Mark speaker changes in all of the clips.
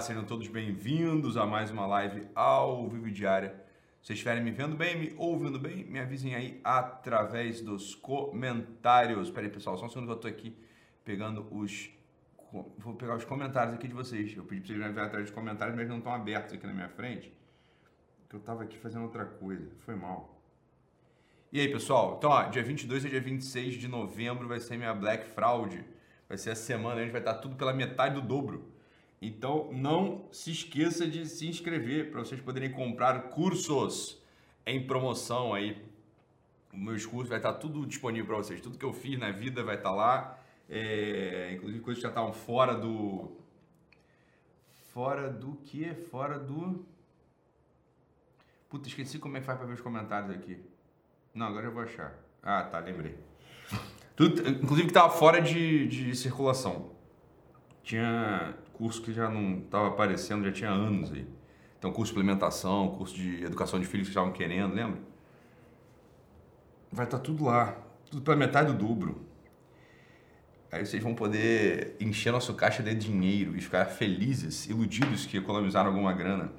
Speaker 1: Sejam todos bem-vindos a mais uma live ao vivo diária. Se vocês estiverem me vendo bem, me ouvindo bem, me avisem aí através dos comentários. Espera aí, pessoal, só um segundo que eu tô aqui pegando os vou pegar os comentários aqui de vocês. Eu pedi para vocês me enviarem atrás dos comentários, mas não estão abertos aqui na minha frente. Que eu tava aqui fazendo outra coisa. Foi mal. E aí, pessoal? Então, ó, dia 22 e dia 26 de novembro vai ser minha Black Fraud. Vai ser a semana, a gente vai estar tudo pela metade do dobro. Então não se esqueça de se inscrever para vocês poderem comprar cursos em promoção aí. Meus cursos vai estar tudo disponível para vocês. Tudo que eu fiz na vida vai estar lá. É, inclusive coisas que já estavam fora do. Fora do que? Fora do. Puta, esqueci como é que faz para ver os comentários aqui. Não, agora eu vou achar. Ah, tá, lembrei. Tudo, inclusive que estava fora de, de circulação. Tinha curso que já não estava aparecendo, já tinha anos aí. Então, curso de implementação, curso de educação de filhos que estavam querendo, lembra? Vai estar tá tudo lá, tudo pela metade do dobro. Aí vocês vão poder encher nosso caixa de dinheiro e ficar felizes, iludidos que economizaram alguma grana.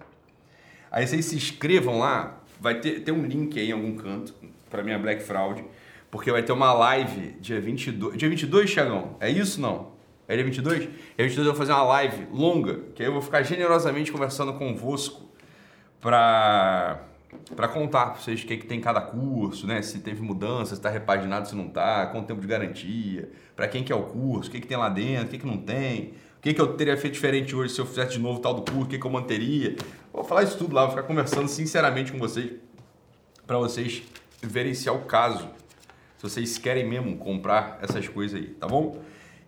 Speaker 1: Aí vocês se inscrevam lá, vai ter, ter um link aí em algum canto para minha Black Fraud, porque vai ter uma live dia 22. Dia 22, Thiagão? É isso não? É dia 22? Dia 22 eu vou fazer uma live longa, que aí eu vou ficar generosamente conversando convosco para para contar para vocês o que, é que tem cada curso, né? Se teve mudança, se está repaginado, se não está, quanto tempo de garantia, para quem que é o curso, o que, é que tem lá dentro, o que, é que não tem, o que, que eu teria feito diferente hoje se eu fizesse de novo tal do curso, o que, que eu manteria. Vou falar isso tudo lá, vou ficar conversando sinceramente com vocês, para vocês verem se é o caso, se vocês querem mesmo comprar essas coisas aí, tá bom?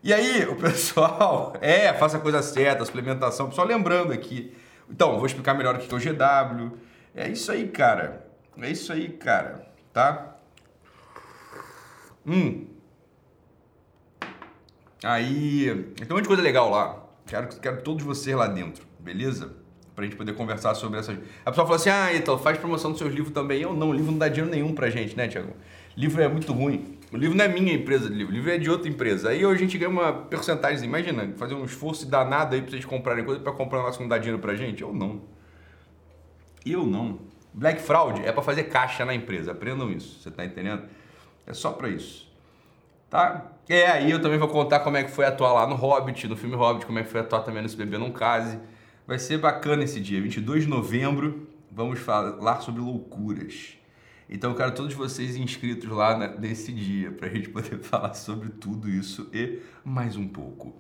Speaker 1: E aí, o pessoal, é, faça a coisa certa, suplementação. Só lembrando aqui. Então, vou explicar melhor o que é o GW. É isso aí, cara. É isso aí, cara. Tá? Hum. Aí, tem um monte de coisa legal lá. Quero, quero todos vocês lá dentro, beleza? Pra gente poder conversar sobre essas. A pessoa fala assim: ah, então, faz promoção dos seus livros também. Eu não, livro não dá dinheiro nenhum pra gente, né, Tiago? Livro é muito ruim. O livro não é minha empresa de livro, o livro é de outra empresa. Aí a gente ganha uma porcentagem, imagina, fazer um esforço danado aí pra vocês comprarem coisa para comprar um negócio que não dá dinheiro pra gente? Eu não. Eu não. Black Fraud é para fazer caixa na empresa, aprendam isso, você tá entendendo? É só para isso. Tá? É, aí eu também vou contar como é que foi atuar lá no Hobbit, no filme Hobbit, como é que foi atuar também nesse Bebê Não Case. Vai ser bacana esse dia, 22 de novembro, vamos falar sobre loucuras. Então eu quero todos vocês inscritos lá nesse dia para a gente poder falar sobre tudo isso e mais um pouco. O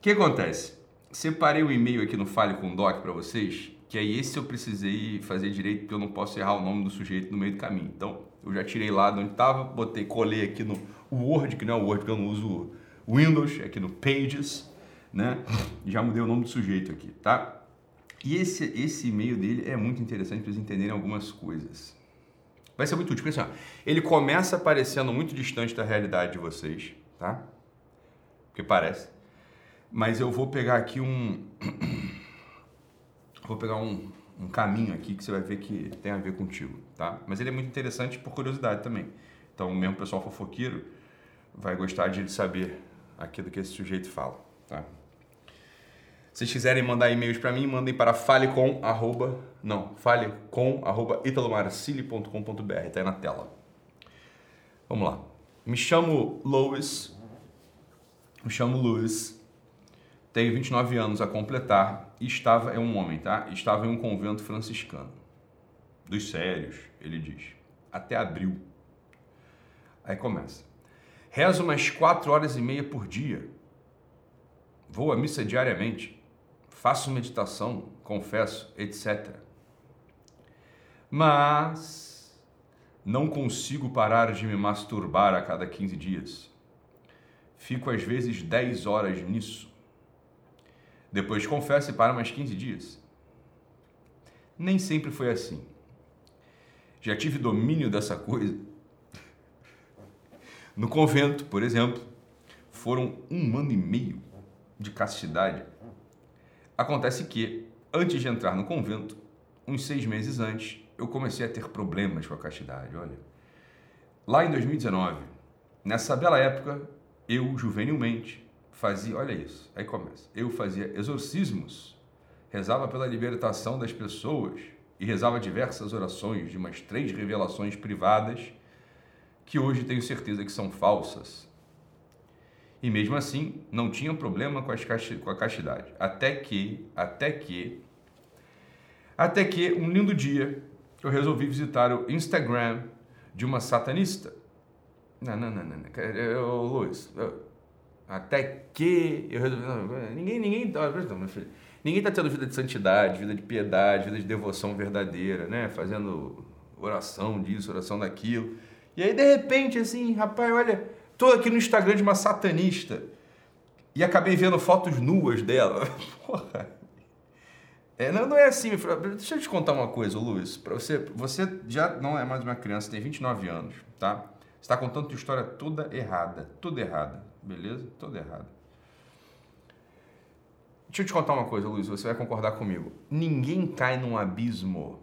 Speaker 1: que acontece? Separei o um e-mail aqui no Fale com Doc para vocês, que aí esse eu precisei fazer direito porque eu não posso errar o nome do sujeito no meio do caminho. Então eu já tirei lá de onde estava, botei, colei aqui no Word, que não é o Word porque eu não uso Windows, aqui no Pages, né? Já mudei o nome do sujeito aqui, tá? E esse, esse e-mail dele é muito interessante para vocês entenderem algumas coisas. Vai ser muito útil, porque assim, ó, ele começa parecendo muito distante da realidade de vocês, tá? Porque parece. Mas eu vou pegar aqui um. vou pegar um, um caminho aqui que você vai ver que tem a ver contigo, tá? Mas ele é muito interessante por curiosidade também. Então, mesmo o pessoal fofoqueiro vai gostar de saber aquilo que esse sujeito fala, tá? Se vocês quiserem mandar e-mails para mim, mandem para falecom, arroba, não, falecom, arroba tá aí na tela. Vamos lá. Me chamo Louis, me chamo Louis, tenho 29 anos a completar e estava, é um homem, tá? Estava em um convento franciscano. Dos sérios, ele diz. Até abril. Aí começa. Rezo umas 4 horas e meia por dia. Vou à missa diariamente faço meditação, confesso, etc. Mas não consigo parar de me masturbar a cada 15 dias. Fico às vezes 10 horas nisso. Depois confesso e paro mais 15 dias. Nem sempre foi assim. Já tive domínio dessa coisa. No convento, por exemplo, foram um ano e meio de castidade Acontece que, antes de entrar no convento, uns seis meses antes, eu comecei a ter problemas com a castidade. Olha, lá em 2019, nessa bela época, eu juvenilmente fazia, olha isso, aí começa, eu fazia exorcismos rezava pela libertação das pessoas e rezava diversas orações de umas três revelações privadas que hoje tenho certeza que são falsas. E mesmo assim, não tinha problema com, as com a castidade. Até que, até que, até que um lindo dia eu resolvi visitar o Instagram de uma satanista. Não, não, não, não. Eu, Luiz, até que eu resolvi. Não, ninguém, ninguém. Meu filho, ninguém está tendo vida de santidade, vida de piedade, vida de devoção verdadeira, né? Fazendo oração disso, oração daquilo. E aí, de repente, assim, rapaz, olha, tô aqui no Instagram de uma satanista e acabei vendo fotos nuas dela. Porra. É, não, não é assim, deixa eu te contar uma coisa, Luiz. Para você, você já não é mais uma criança, tem 29 anos, tá? Você está contando tua história toda errada, toda errada, beleza? Toda errada. Deixa eu te contar uma coisa, Luiz, você vai concordar comigo. Ninguém cai num abismo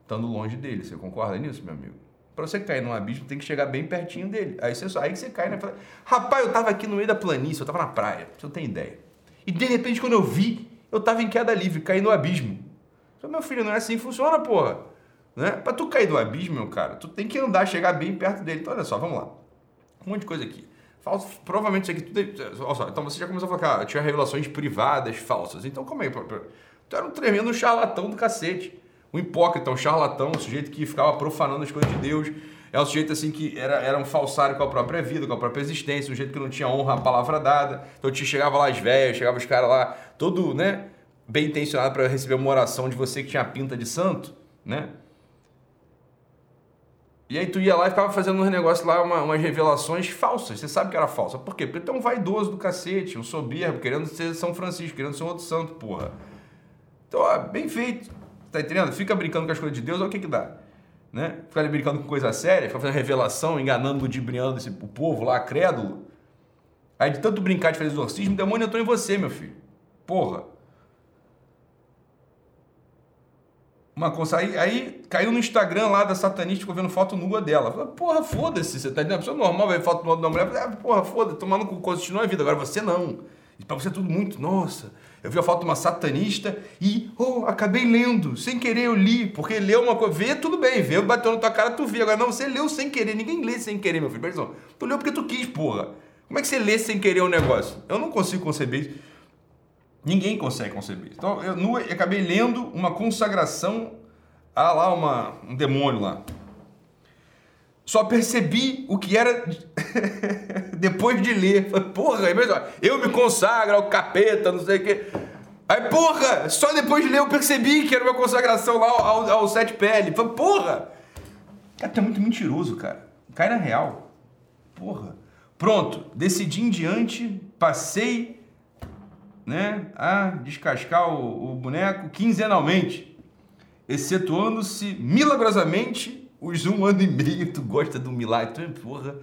Speaker 1: estando longe dele. Você concorda nisso, meu amigo? Para você cair num abismo, tem que chegar bem pertinho dele. Aí você, aí você cai, né? Rapaz, eu tava aqui no meio da planície, eu tava na praia, você não tem ideia. E de repente, quando eu vi, eu tava em queda livre, caí no abismo. Eu, meu filho, não é assim que funciona, porra. Né? Pra tu cair no abismo, meu cara, tu tem que andar, chegar bem perto dele. Então, olha só, vamos lá. Um monte de coisa aqui. Falso, provavelmente isso aqui tudo. É, olha só, então você já começou a falar que ah, tinha revelações privadas falsas. Então, como é? Tu era um tremendo charlatão do cacete um hipócrita, um charlatão, um sujeito que ficava profanando as coisas de Deus. É um sujeito assim que era, era um falsário com a própria vida, com a própria existência, um sujeito que não tinha honra à palavra dada. Então te chegava lá as velhas, chegava os caras lá, todo, né, bem intencionado para receber uma oração de você que tinha pinta de santo, né? E aí tu ia lá e ficava fazendo uns negócios lá, uma, umas revelações falsas. Você sabe que era falsa. Por quê? Porque tu é um vaidoso do cacete, um soberbo, querendo ser São Francisco, querendo ser um outro santo, porra. Então, ó, bem feito. Tá entendendo? Fica brincando com as coisas de Deus, olha o que que dá. Né? Fica ali brincando com coisa séria, fazendo revelação, enganando, ludibriando esse, o povo lá, crédulo. Aí de tanto brincar de fazer exorcismo, o demônio entrou em você, meu filho. Porra. Uma coisa, aí, aí caiu no Instagram lá da satanista, ficou vendo foto nua dela. Falei, porra, foda-se, você tá entendendo? A pessoa normal ver foto nua da mulher, falei, ah, porra, foda-se, tomando com continua a vida. Agora você não. E pra você é tudo muito, nossa, eu vi a foto de uma satanista e, oh, acabei lendo. Sem querer eu li, porque leu uma coisa. Vê, tudo bem, vê, bateu na tua cara, tu vê. Agora, não, você leu sem querer. Ninguém lê sem querer, meu filho. Presta Tu leu porque tu quis, porra. Como é que você lê sem querer um negócio? Eu não consigo conceber isso. Ninguém consegue conceber isso. Então, eu, eu acabei lendo uma consagração a lá uma, um demônio lá. Só percebi o que era depois de ler. Falei, porra, eu me consagro ao capeta, não sei o quê. Aí, porra, só depois de ler eu percebi que era uma consagração lá ao, ao sete pele. Falei, porra! Cara, tu é muito mentiroso, cara. Cai na real. Porra. Pronto, decidi em diante, passei né, a descascar o, o boneco quinzenalmente, excetuando-se milagrosamente os um ano e meio, tu gosta do milagre, tu, é, porra.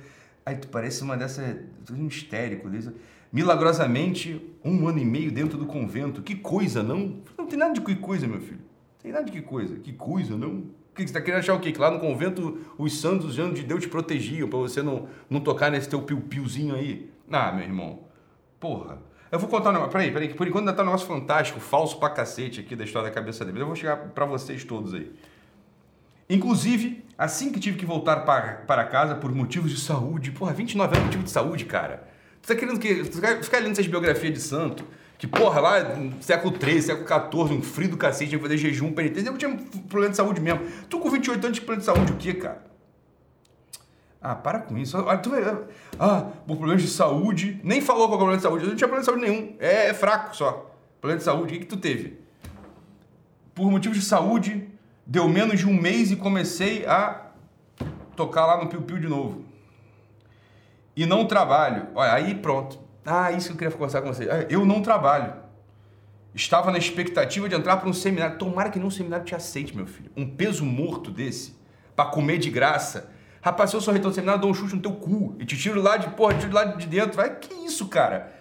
Speaker 1: Aí tu parece uma dessas. um histérico desse. Milagrosamente, um ano e meio dentro do convento. Que coisa, não? Não tem nada de que coisa, meu filho. Tem nada de que coisa. Que coisa, não? Que você está querendo achar o quê? Que lá no convento os santos, os anjos de Deus te protegiam para você não, não tocar nesse teu piu-piuzinho aí. Ah, meu irmão. Porra. Eu vou contar um negócio. Peraí, peraí, que por enquanto ainda tá um negócio fantástico, falso pra cacete aqui da história da cabeça dele. Eu vou chegar para vocês todos aí. Inclusive, assim que tive que voltar para, casa por motivos de saúde, porra, 29 anos motivo de saúde, cara. Tu tá querendo que. Ficar lendo essas biografias de santo, que, porra, lá século 13, século 14, um frio do cacete, tinha que fazer jejum, penitência, eu tinha problema de saúde mesmo. Tu com 28 anos de problema de saúde, o quê, cara? Ah, para com isso. Ah, tu vai. Ah, por problemas de saúde. Nem falou qual é o problema de saúde. Eu não tinha problema de saúde nenhum. É, é fraco só. Problema de saúde. O que, que tu teve? Por motivos de saúde, Deu menos de um mês e comecei a tocar lá no Piu Piu de novo. E não trabalho. Olha, aí pronto. Ah, isso que eu queria conversar com você. Ah, eu não trabalho. Estava na expectativa de entrar para um seminário. Tomara que nenhum seminário te aceite, meu filho. Um peso morto desse, para comer de graça. Rapaz, se eu sou reitor do seminário, dou um chute no teu cu e te tiro lá de porra, te tiro lá de dentro. Vai, que isso, cara?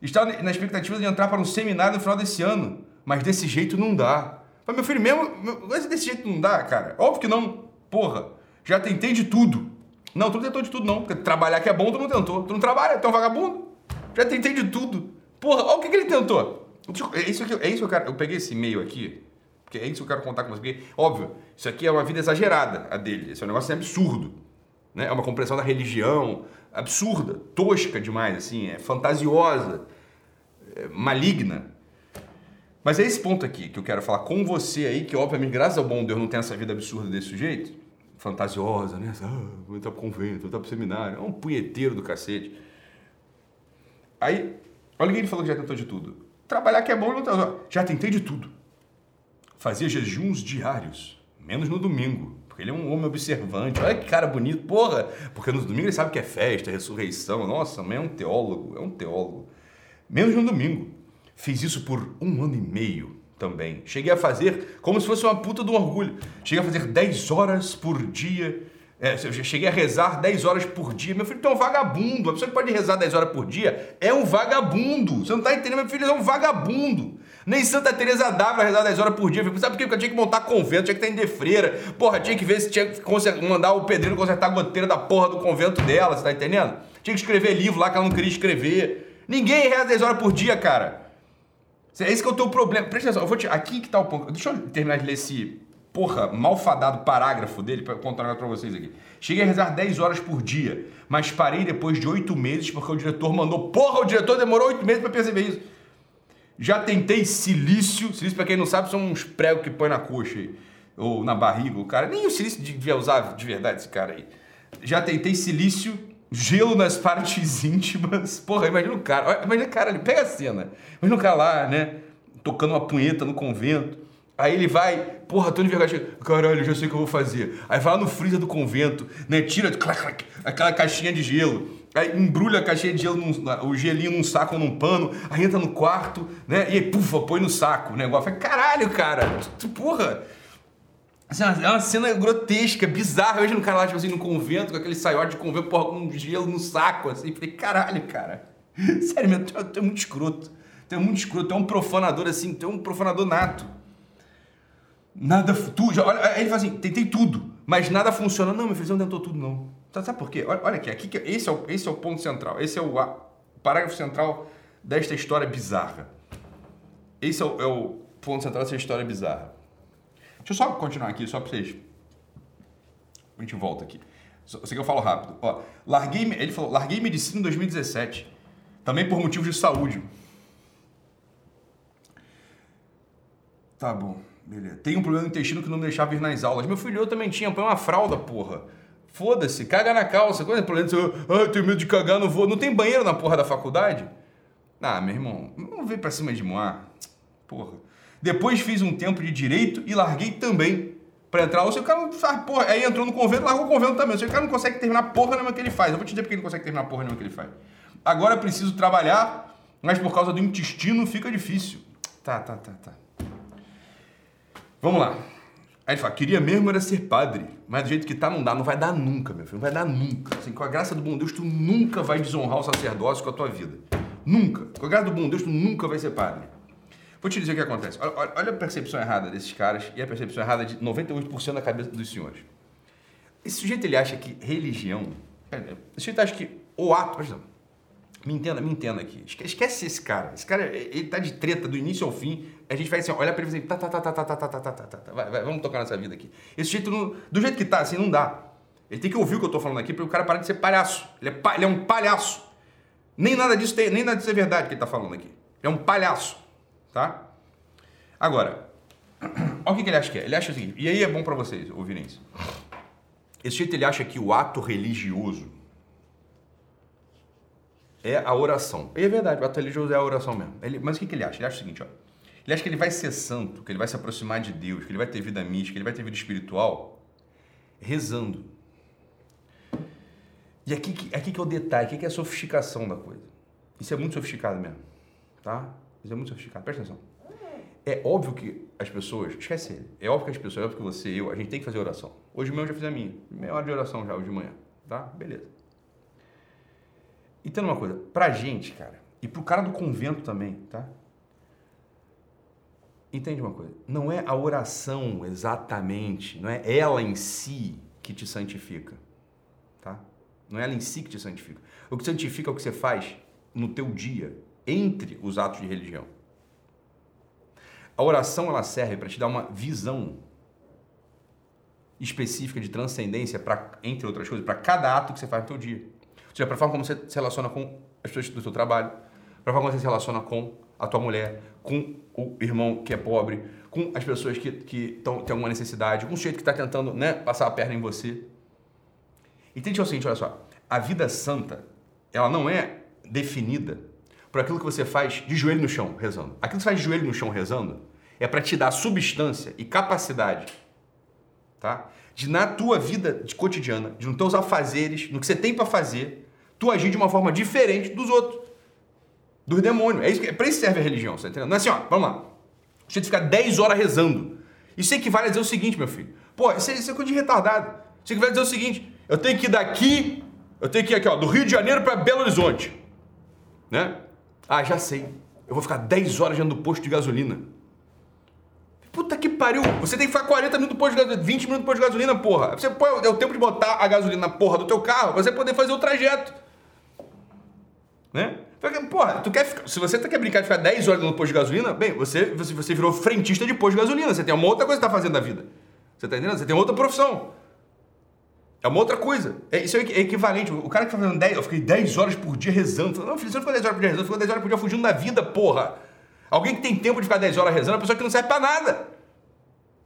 Speaker 1: Estava na expectativa de entrar para um seminário no final desse ano, mas desse jeito não dá. Mas meu filho, mesmo, mas desse jeito não dá, cara. Óbvio que não. Porra, já tentei de tudo. Não, tu não tentou de tudo, não. Porque trabalhar que é bom, tu não tentou. Tu não trabalha, tu é um vagabundo. Já tentei de tudo. Porra, olha o que, que ele tentou. É isso que, é isso que eu quero. Eu peguei esse e-mail aqui, porque é isso que eu quero contar com você. Porque, óbvio, isso aqui é uma vida exagerada, a dele. Esse é um negócio absurdo. Né? É uma compreensão da religião absurda, tosca demais, assim, é fantasiosa, é maligna. Mas é esse ponto aqui que eu quero falar com você aí, que obviamente, graças ao bom Deus, não tem essa vida absurda desse jeito, fantasiosa, né? Ah, vou entrar pro convento, vou entrar pro seminário, é um punheteiro do cacete. Aí, olha o que ele falou que já tentou de tudo. Trabalhar que é bom, não tá, já tentei de tudo. Fazia jejuns diários, menos no domingo, porque ele é um homem observante. Olha que cara bonito, porra! Porque no domingo ele sabe que é festa, é ressurreição. Nossa, mas é um teólogo, é um teólogo. Menos no domingo. Fiz isso por um ano e meio também. Cheguei a fazer como se fosse uma puta do orgulho. Cheguei a fazer 10 horas por dia. É, eu cheguei a rezar 10 horas por dia. Meu filho, tu é um vagabundo. A pessoa que pode rezar 10 horas por dia é um vagabundo. Você não tá entendendo? Meu filho é um vagabundo. Nem Santa Teresa d'Ávila rezar 10 horas por dia. Sabe por quê? Porque eu tinha que montar convento, tinha que ter de freira. Porra, tinha que ver se tinha que mandar o pedreiro consertar a goteira da porra do convento dela, você tá entendendo? Tinha que escrever livro lá que ela não queria escrever. Ninguém reza 10 horas por dia, cara. É esse que é o teu problema. Presta atenção, eu vou te... aqui que tá o ponto. Deixa eu terminar de ler esse, porra, malfadado parágrafo dele para contar para vocês aqui. Cheguei a rezar 10 horas por dia, mas parei depois de 8 meses porque o diretor mandou. Porra, o diretor demorou 8 meses para perceber isso. Já tentei silício. Silício, para quem não sabe, são uns pregos que põe na coxa aí, ou na barriga. O cara, nem o silício devia usar de verdade esse cara aí. Já tentei silício gelo nas partes íntimas. Porra, imagina o cara, imagina o cara ali, pega a cena. Imagina o cara lá, né, tocando uma punheta no convento. Aí ele vai, porra, Tony Vergara, caralho, já sei o que eu vou fazer. Aí vai lá no freezer do convento, né, tira aquela caixinha de gelo. Aí embrulha a caixinha de gelo, num, o gelinho num saco ou num pano, aí entra no quarto, né, e aí, pufa, põe no saco o negócio. caralho, cara, tu, porra, Assim, é uma cena grotesca, bizarra. Eu vejo um cara lá, tipo assim, no convento, com aquele saiote de convento, porra, com gelo no saco, assim. Falei, caralho, cara. Sério, meu, é, tu é muito escroto. Tu é muito escroto, tu é um profanador, assim, tu é um profanador nato. Nada, tu, já, olha, ele fala assim, tentei tudo, mas nada funciona. Não, meu filho, você não tentou tudo, não. Tá, sabe por quê? Olha, olha aqui, aqui esse, é o, esse é o ponto central. Esse é o, o parágrafo central desta história bizarra. Esse é o, é o ponto central dessa história bizarra. Deixa eu só continuar aqui, só para vocês. A gente volta aqui. Sei que eu falo rápido. Ó, larguei, ele falou, larguei medicina em 2017. Também por motivos de saúde. Tá bom, beleza. Tem um problema no intestino que não me deixava ir nas aulas. Meu filho, eu também tinha. Põe uma fralda, porra. Foda-se, caga na calça. Quando é problema, ah, eu tenho medo de cagar, não vou. Não tem banheiro na porra da faculdade? Ah, meu irmão, não vem pra cima de Moar. Porra. Depois fiz um tempo de direito e larguei também para entrar. Ou se o cara não faz porra, aí entrou no convento, largou o convento também. Se o cara não consegue terminar porra nenhuma que ele faz. Eu vou te dizer porque ele não consegue terminar porra nenhuma que ele faz. Agora preciso trabalhar, mas por causa do intestino fica difícil. Tá, tá, tá, tá. Vamos lá. Aí ele fala, queria mesmo era ser padre, mas do jeito que tá não dá, não vai dar nunca, meu filho, não vai dar nunca. Assim, com a graça do bom Deus, tu nunca vai desonrar o sacerdócio com a tua vida. Nunca. Com a graça do bom Deus, tu nunca vai ser padre. Vou te dizer o que acontece. Olha, olha a percepção errada desses caras e a percepção errada de 98% da cabeça dos senhores. Esse sujeito ele acha que religião. É, esse sujeito acha que o ato. Me entenda, me entenda aqui. Esquece esse cara. Esse cara, ele tá de treta do início ao fim. A gente vai assim, olhar pra ele e dizer, tá, tá, tá, tá, tá, tá, tá, tá, tá, tá, tá, vai, vai, vamos tocar nessa vida aqui. Esse sujeito, não, do jeito que tá, assim, não dá. Ele tem que ouvir o que eu tô falando aqui para o cara parar de ser palhaço. Ele é, ele é um palhaço. Nem nada disso tem, nem nada disso é verdade que ele tá falando aqui. Ele é um palhaço tá? Agora, olha o que, que ele acha que é. Ele acha o seguinte, e aí é bom para vocês ouvirem isso. Esse jeito ele acha que o ato religioso é a oração. E é verdade, o ato religioso é a oração mesmo. Ele, mas o que, que ele acha? Ele acha o seguinte, ó. Ele acha que ele vai ser santo, que ele vai se aproximar de Deus, que ele vai ter vida mística, que ele vai ter vida espiritual rezando. E aqui, aqui que é o detalhe, aqui que é a sofisticação da coisa. Isso é muito sofisticado mesmo, tá? Isso é muito sofisticado. Presta atenção. É óbvio que as pessoas, esquece ele, é óbvio que as pessoas, é óbvio que você, eu, a gente tem que fazer oração. Hoje mesmo eu já fiz a minha, meia hora de oração já, hoje de manhã, tá? Beleza. Entenda uma coisa, pra gente, cara, e pro cara do convento também, tá? Entende uma coisa, não é a oração exatamente, não é ela em si que te santifica, tá? Não é ela em si que te santifica. O que santifica é o que você faz no teu dia, entre os atos de religião. A oração ela serve para te dar uma visão específica de transcendência para, entre outras coisas, para cada ato que você faz no seu dia. Ou seja, para a forma como você se relaciona com as pessoas do seu trabalho, para a forma como você se relaciona com a tua mulher, com o irmão que é pobre, com as pessoas que, que tão, têm alguma necessidade, com o sujeito que está tentando né, passar a perna em você. Entende o seguinte, olha só, a vida santa, ela não é definida por aquilo que você faz de joelho no chão rezando. Aquilo que você faz de joelho no chão rezando é para te dar substância e capacidade, tá? De na tua vida de cotidiana, de nos teus afazeres, no que você tem para fazer, tu agir de uma forma diferente dos outros, dos demônios. É, isso, é para isso que serve a religião, você tá entendendo? Não é assim, ó, vamos lá. Você ficar 10 horas rezando. Isso equivale a dizer o seguinte, meu filho. Pô, isso é, isso é coisa de retardado. Isso equivale a dizer o seguinte: eu tenho que ir daqui, eu tenho que ir aqui, ó, do Rio de Janeiro para Belo Horizonte. Né? Ah, já sei. Eu vou ficar 10 horas dentro do posto de gasolina. Puta que pariu! Você tem que ficar 40 minutos no posto de gasolina, 20 minutos no posto de gasolina, porra. Você põe, é o tempo de botar a gasolina na porra do teu carro, pra você poder fazer o trajeto. Né? Porra, tu quer ficar, se você quer brincar de ficar 10 horas no posto de gasolina, bem, você, você, você virou frentista de posto de gasolina. Você tem uma outra coisa que tá fazendo na vida. Você tá entendendo? Você tem outra profissão. É uma outra coisa. É, isso é equivalente. O cara que tá fazendo 10, eu fiquei 10 horas por dia rezando. Não, filho, você não ficou 10 horas por dia rezando, ficou 10 horas por dia fugindo da vida, porra. Alguém que tem tempo de ficar 10 horas rezando é uma pessoa que não serve pra nada.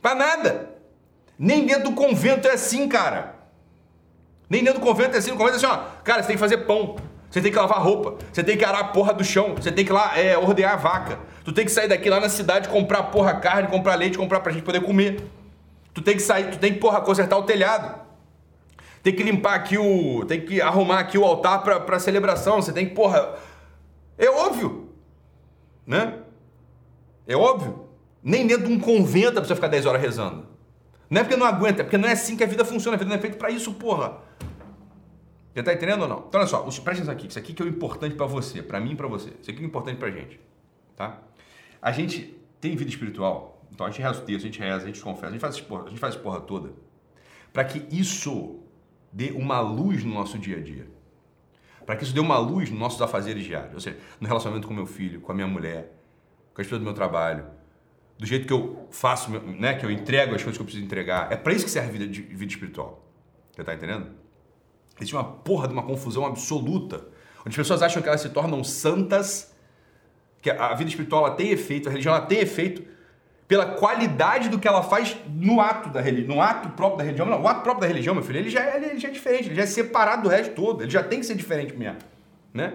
Speaker 1: Pra nada. Nem dentro do convento é assim, cara. Nem dentro do convento é assim. No convento é assim, ó. Cara, você tem que fazer pão. Você tem que lavar roupa, você tem que arar a porra do chão, você tem que lá é, ordear a vaca. Tu tem que sair daqui lá na cidade, comprar porra carne, comprar leite, comprar pra gente poder comer. Tu tem que sair, tu tem que, porra, consertar o telhado. Tem que limpar aqui o. Tem que arrumar aqui o altar pra, pra celebração. Você tem que, porra. É óbvio. Né? É óbvio. Nem dentro de um convento pra você ficar 10 horas rezando. Não é porque não aguenta, é porque não é assim que a vida funciona. A vida não é feita pra isso, porra. Você tá entendendo ou não? Então, olha só, presta atenção aqui. Isso aqui que é o importante para você, para mim e para você. Isso aqui é o importante pra gente, tá? A gente tem vida espiritual, então a gente reza o texto, a gente reza, a gente confessa, a gente faz porra, a gente faz porra toda, para que isso dê uma luz no nosso dia a dia. Para que isso dê uma luz nos nossos afazeres diários, ou seja, no relacionamento com meu filho, com a minha mulher, com as pessoas do meu trabalho, do jeito que eu faço, né, que eu entrego as coisas que eu preciso entregar. É para isso que serve a vida, vida espiritual. Você tá entendendo? Existe uma porra de uma confusão absoluta, onde as pessoas acham que elas se tornam santas, que a vida espiritual tem efeito, a religião tem efeito pela qualidade do que ela faz no ato da religião, no ato próprio da religião. Não, o ato próprio da religião, meu filho, ele já, é, ele já é diferente, ele já é separado do resto todo, ele já tem que ser diferente mesmo, né?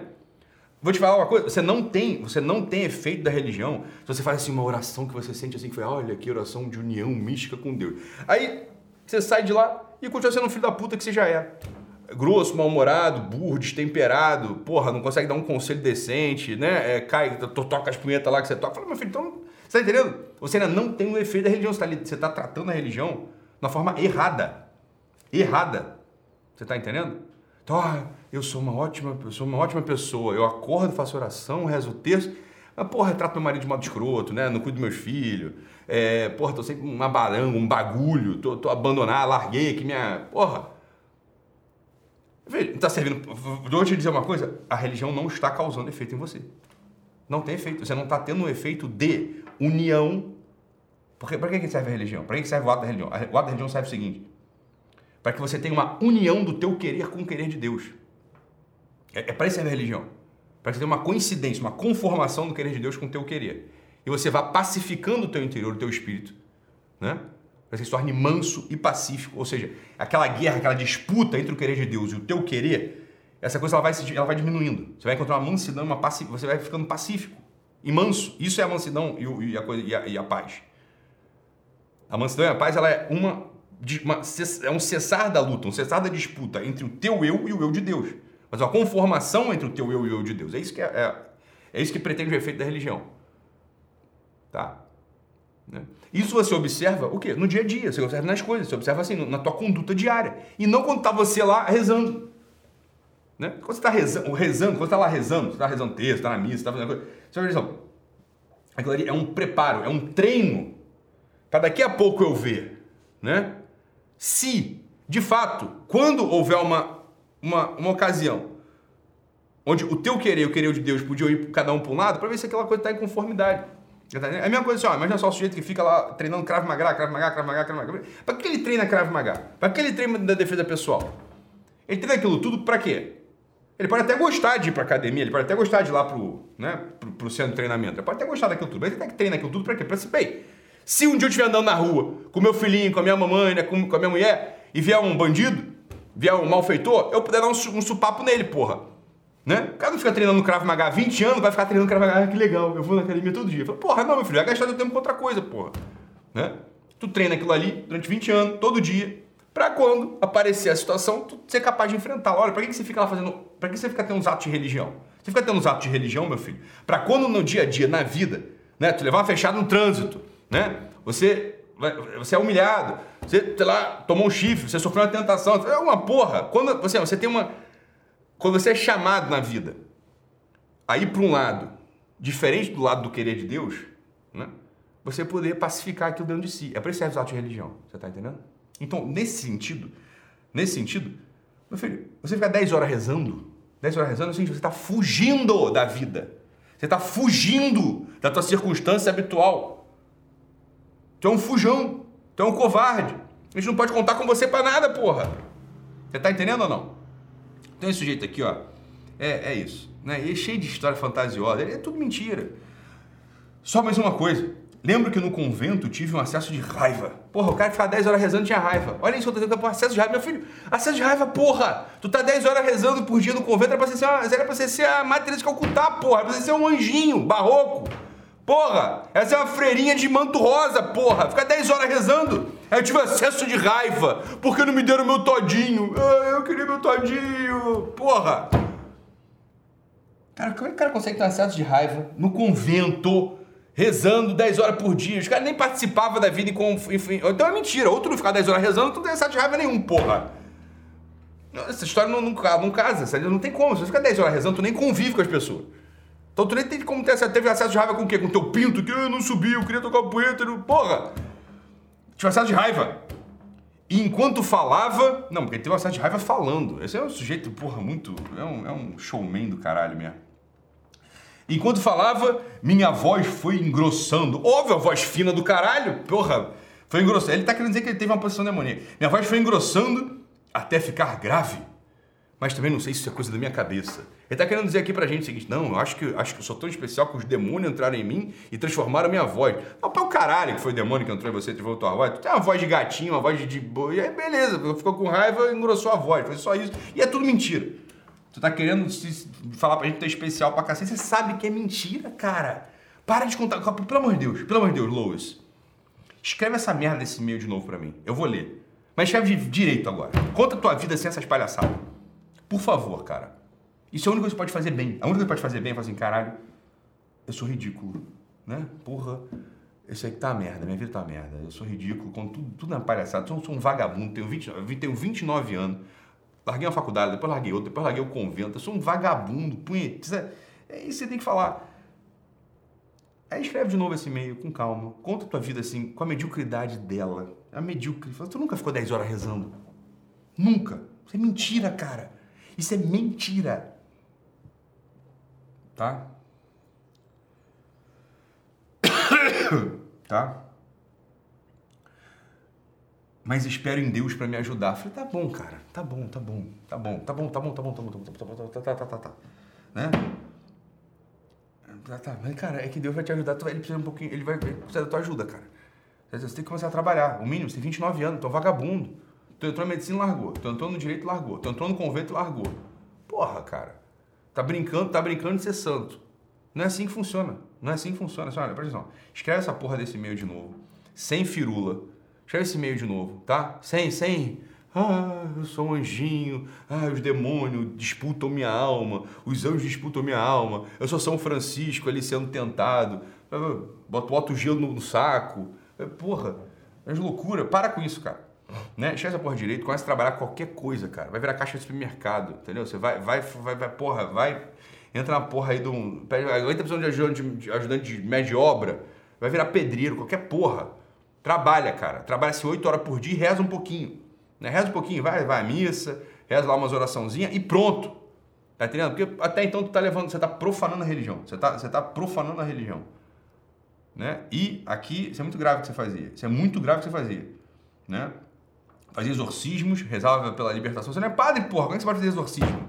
Speaker 1: Vou te falar uma coisa, você não tem, você não tem efeito da religião se você faz assim uma oração que você sente assim que foi, olha que oração de união mística com Deus. Aí você sai de lá e continua sendo um filho da puta que você já é grosso, mal-humorado, burro, destemperado, porra, não consegue dar um conselho decente, né? É, cai, toca as punhetas lá que você toca. Fala, meu filho, então, você tá entendendo? Você ainda não tem o efeito da religião, você tá, você tá tratando a religião de uma forma errada. Errada. Você tá entendendo? Então, ah, eu sou uma ótima, eu sou uma ótima pessoa, eu acordo, faço oração, rezo o texto, mas, porra, trato meu marido de modo escroto, né? Não cuido dos meus filhos, é, porra, tô sempre uma baranga, um bagulho, tô, tô abandonado, larguei aqui minha. Porra Veja, está servindo. Vou te dizer uma coisa: a religião não está causando efeito em você. Não tem efeito. Você não está tendo um efeito de união. Porque para que serve a religião? Para que serve o ato da religião? O ato da religião serve o seguinte: para que você tenha uma união do teu querer com o querer de Deus. É, é para isso que serve a religião. Para que você tenha uma coincidência, uma conformação do querer de Deus com o teu querer. E você vá pacificando o teu interior, o teu espírito, né? para que você se torne manso e pacífico. Ou seja, aquela guerra, aquela disputa entre o querer de Deus e o teu querer, essa coisa ela vai, ela vai diminuindo. Você vai encontrar uma mansidão, uma paci... você vai ficando pacífico e manso. Isso é a mansidão e, a, coisa, e, a, e a paz. A mansidão e a paz ela é uma, uma, é um cessar da luta, um cessar da disputa entre o teu eu e o eu de Deus. Mas uma conformação entre o teu eu e o eu de Deus. É isso que, é, é, é isso que pretende o efeito da religião. Tá? Né? Isso você observa o quê? No dia a dia, você observa nas coisas, você observa assim, na tua conduta diária. E não quando está você lá rezando. Né? Quando você está rezando, rezando, quando você está lá rezando, você está rezando texto, está na missa, está fazendo coisa, vai dizer, aquilo ali é um preparo, é um treino para daqui a pouco eu ver, né? Se, de fato, quando houver uma, uma, uma ocasião onde o teu querer e o querer de Deus podiam ir cada um para um lado, para ver se aquela coisa está em conformidade. É a mesma coisa assim, ó, imagina só o sujeito que fica lá treinando Krav Maga, Krav Maga, Krav Maga, Krav Maga. Pra que ele treina Krav Maga? Pra que ele treina da defesa pessoal? Ele treina aquilo tudo pra quê? Ele pode até gostar de ir pra academia, ele pode até gostar de ir lá pro, né, pro, pro centro de treinamento. Ele pode até gostar daquilo tudo, mas ele tem que treinar aquilo tudo pra quê? Pra se bem. Se um dia eu estiver andando na rua com meu filhinho, com a minha mamãe, né, com, com a minha mulher, e vier um bandido, vier um malfeitor, eu puder dar um, um supapo nele, porra. Né? O cara não fica treinando Krav Maga há 20 anos, vai ficar treinando Krav Maga, ah, que legal, eu vou na academia todo dia. Falo, porra, não, meu filho, vai gastar teu tempo com outra coisa, porra. Né? Tu treina aquilo ali durante 20 anos, todo dia, pra quando aparecer a situação, tu ser capaz de enfrentá-la. Olha, pra que você fica lá fazendo. Pra que você fica tendo uns atos de religião? Você fica tendo uns atos de religião, meu filho, pra quando no dia a dia, na vida, né, tu levar uma fechada no trânsito, né? Você, você é humilhado, você, sei lá, tomou um chifre, você sofreu uma tentação, é uma porra. Quando você, você tem uma quando você é chamado na vida a ir para um lado diferente do lado do querer de Deus, né? você poder pacificar aquilo dentro de si. É para isso que serve os atos de religião. Você está entendendo? Então, nesse sentido, nesse sentido, meu filho, você ficar 10 horas rezando, 10 horas rezando, é você está fugindo da vida. Você está fugindo da tua circunstância habitual. Tu é um fujão. Tu é um covarde. A gente não pode contar com você para nada, porra. Você está entendendo ou não? Então esse sujeito aqui, ó, é, é isso. Né? E é cheio de história fantasiosa, é tudo mentira. Só mais uma coisa. Lembro que no convento tive um acesso de raiva. Porra, o cara ficava 10 horas rezando tinha raiva. Olha isso, eu tô dizendo, acesso de raiva. Meu filho, acesso de raiva, porra! Tu tá 10 horas rezando por dia no convento, era pra você ser, uma, era pra você ser a Matriz de Calcutá, porra! Era pra você ser um anjinho, barroco. Porra, essa é uma freirinha de manto rosa, porra. Ficar 10 horas rezando. Eu tive acesso de raiva, porque não me deram meu todinho. Ah, eu queria meu todinho. Porra. Cara, como é que o cara consegue ter acesso de raiva no convento, rezando 10 horas por dia? Os caras nem participavam da vida e enfim. Então é mentira. Ou tu não ficar 10 horas rezando, tu não tem acesso de raiva nenhum, porra. Essa história não, não, não casa, não tem como. Se você ficar 10 horas rezando, tu nem convive com as pessoas. Então tu nem tem como ter, teve acesso de raiva com o quê? Com teu pinto, que eu não subi, eu queria tocar o poeta, porra! Tive acesso de raiva. E enquanto falava. Não, porque teve acesso de raiva falando. Esse é um sujeito, porra, muito. É um, é um showman do caralho mesmo. Enquanto falava, minha voz foi engrossando. Óbvio, a voz fina do caralho, porra, foi engrossando. Ele tá querendo dizer que ele teve uma posição demoníaca. Minha voz foi engrossando até ficar grave. Mas também não sei se isso é coisa da minha cabeça. Ele está querendo dizer aqui pra gente o seguinte: não, eu acho que, acho que eu sou tão especial que os demônios entraram em mim e transformaram minha voz. Não, para o caralho que foi o demônio que entrou em você e a tua voz. Tu tem uma voz de gatinho, uma voz de. de... E aí, beleza, ficou com raiva e engrossou a voz. Foi só isso. E é tudo mentira. Tu tá querendo falar pra gente que tu é especial pra cacete. Você sabe que é mentira, cara. Para de contar. Pelo amor de Deus, pelo amor de Deus, Lois. Escreve essa merda desse e-mail de novo pra mim. Eu vou ler. Mas escreve direito agora. Conta a tua vida sem essas palhaçadas. Por favor, cara. Isso é a única coisa que pode fazer bem. A única coisa que pode fazer bem é falar assim, caralho, eu sou ridículo, né? Porra, isso aí tá merda, minha vida tá merda. Eu sou ridículo, com tudo, tudo na palhaçada. Eu sou um vagabundo, tenho, 20, tenho 29 anos. Larguei uma faculdade, depois larguei outra, depois larguei o convento. Eu sou um vagabundo, punheta. É isso que você tem que falar. Aí escreve de novo esse e-mail com calma. Conta a tua vida assim, com a mediocridade dela. A medíocre. Tu nunca ficou 10 horas rezando. Nunca. Isso é mentira, cara. Isso é mentira tá? tá? Mas espero em Deus para me ajudar. Falei, tá bom, cara, tá bom, tá bom, tá bom, tá bom, tá bom, tá bom, tá bom, tá bom, tá bom, tá, tá, tá, tá, tá, né? Tá, tá, mas cara, é que Deus vai te ajudar, ele precisa um pouquinho, ele vai precisar da tua ajuda, cara. Você tem que começar a trabalhar, o mínimo, você tem 29 anos, tu é um vagabundo. Tu entrou na medicina, largou. Tu entrou no direito, largou. Tu entrou no convento, largou. Porra, cara. Tá brincando, tá brincando de ser santo. Não é assim que funciona. Não é assim que funciona. Olha, presta atenção. Escreve essa porra desse e-mail de novo. Sem firula. Escreve esse e-mail de novo, tá? Sem, sem. Ah, eu sou um anjinho. Ah, os demônios disputam minha alma. Os anjos disputam minha alma. Eu sou São Francisco ali sendo tentado. Bota, o gelo no, no saco. É, porra, é loucura. Para com isso, cara. Né? Chega essa porra direito, começa a trabalhar qualquer coisa, cara. Vai virar caixa de supermercado, entendeu? Você vai, vai, vai, vai porra, vai. Entra na porra aí de um. Tá precisando de ajudante de, ajudante de média obra, vai virar pedreiro, qualquer porra. Trabalha, cara. Trabalha assim 8 horas por dia e reza um pouquinho. Né? Reza um pouquinho, vai, vai à missa, reza lá umas oraçãozinhas e pronto. Tá entendendo? Porque até então tu tá levando, você tá profanando a religião. Você tá, você tá profanando a religião. né? E aqui, isso é muito grave que você fazia. Isso é muito grave que você fazia, né? Fazia exorcismos, rezava pela libertação. Você não é padre, porra. Como é que você pode fazer exorcismo?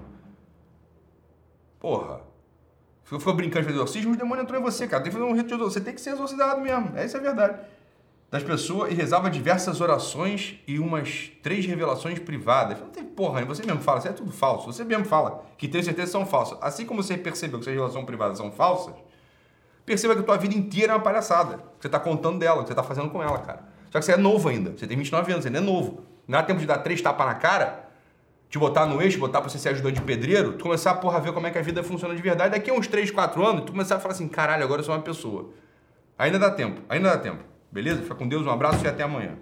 Speaker 1: Porra. Ficou brincando de fazer exorcismo, o demônio entrou em você, cara. Tem que fazer um rito de exorcismo. Você tem que ser exorcizado mesmo. Essa é a verdade. Das pessoas e rezava diversas orações e umas três revelações privadas. Não tem porra, você mesmo fala, isso é tudo falso. Você mesmo fala que tem certeza que são falsas. Assim como você percebeu que suas relações privadas são falsas, perceba que a tua vida inteira é uma palhaçada. Você está contando dela, você está fazendo com ela, cara. Só que você é novo ainda. Você tem 29 anos, você não é novo. Não dá tempo de dar três tapas na cara, te botar no eixo, botar pra você ser ajudante de pedreiro, tu começar a porra, ver como é que a vida funciona de verdade. Daqui a uns 3, 4 anos, tu começar a falar assim, caralho, agora eu sou uma pessoa. Ainda dá tempo, ainda dá tempo. Beleza? Fica com Deus, um abraço e até amanhã.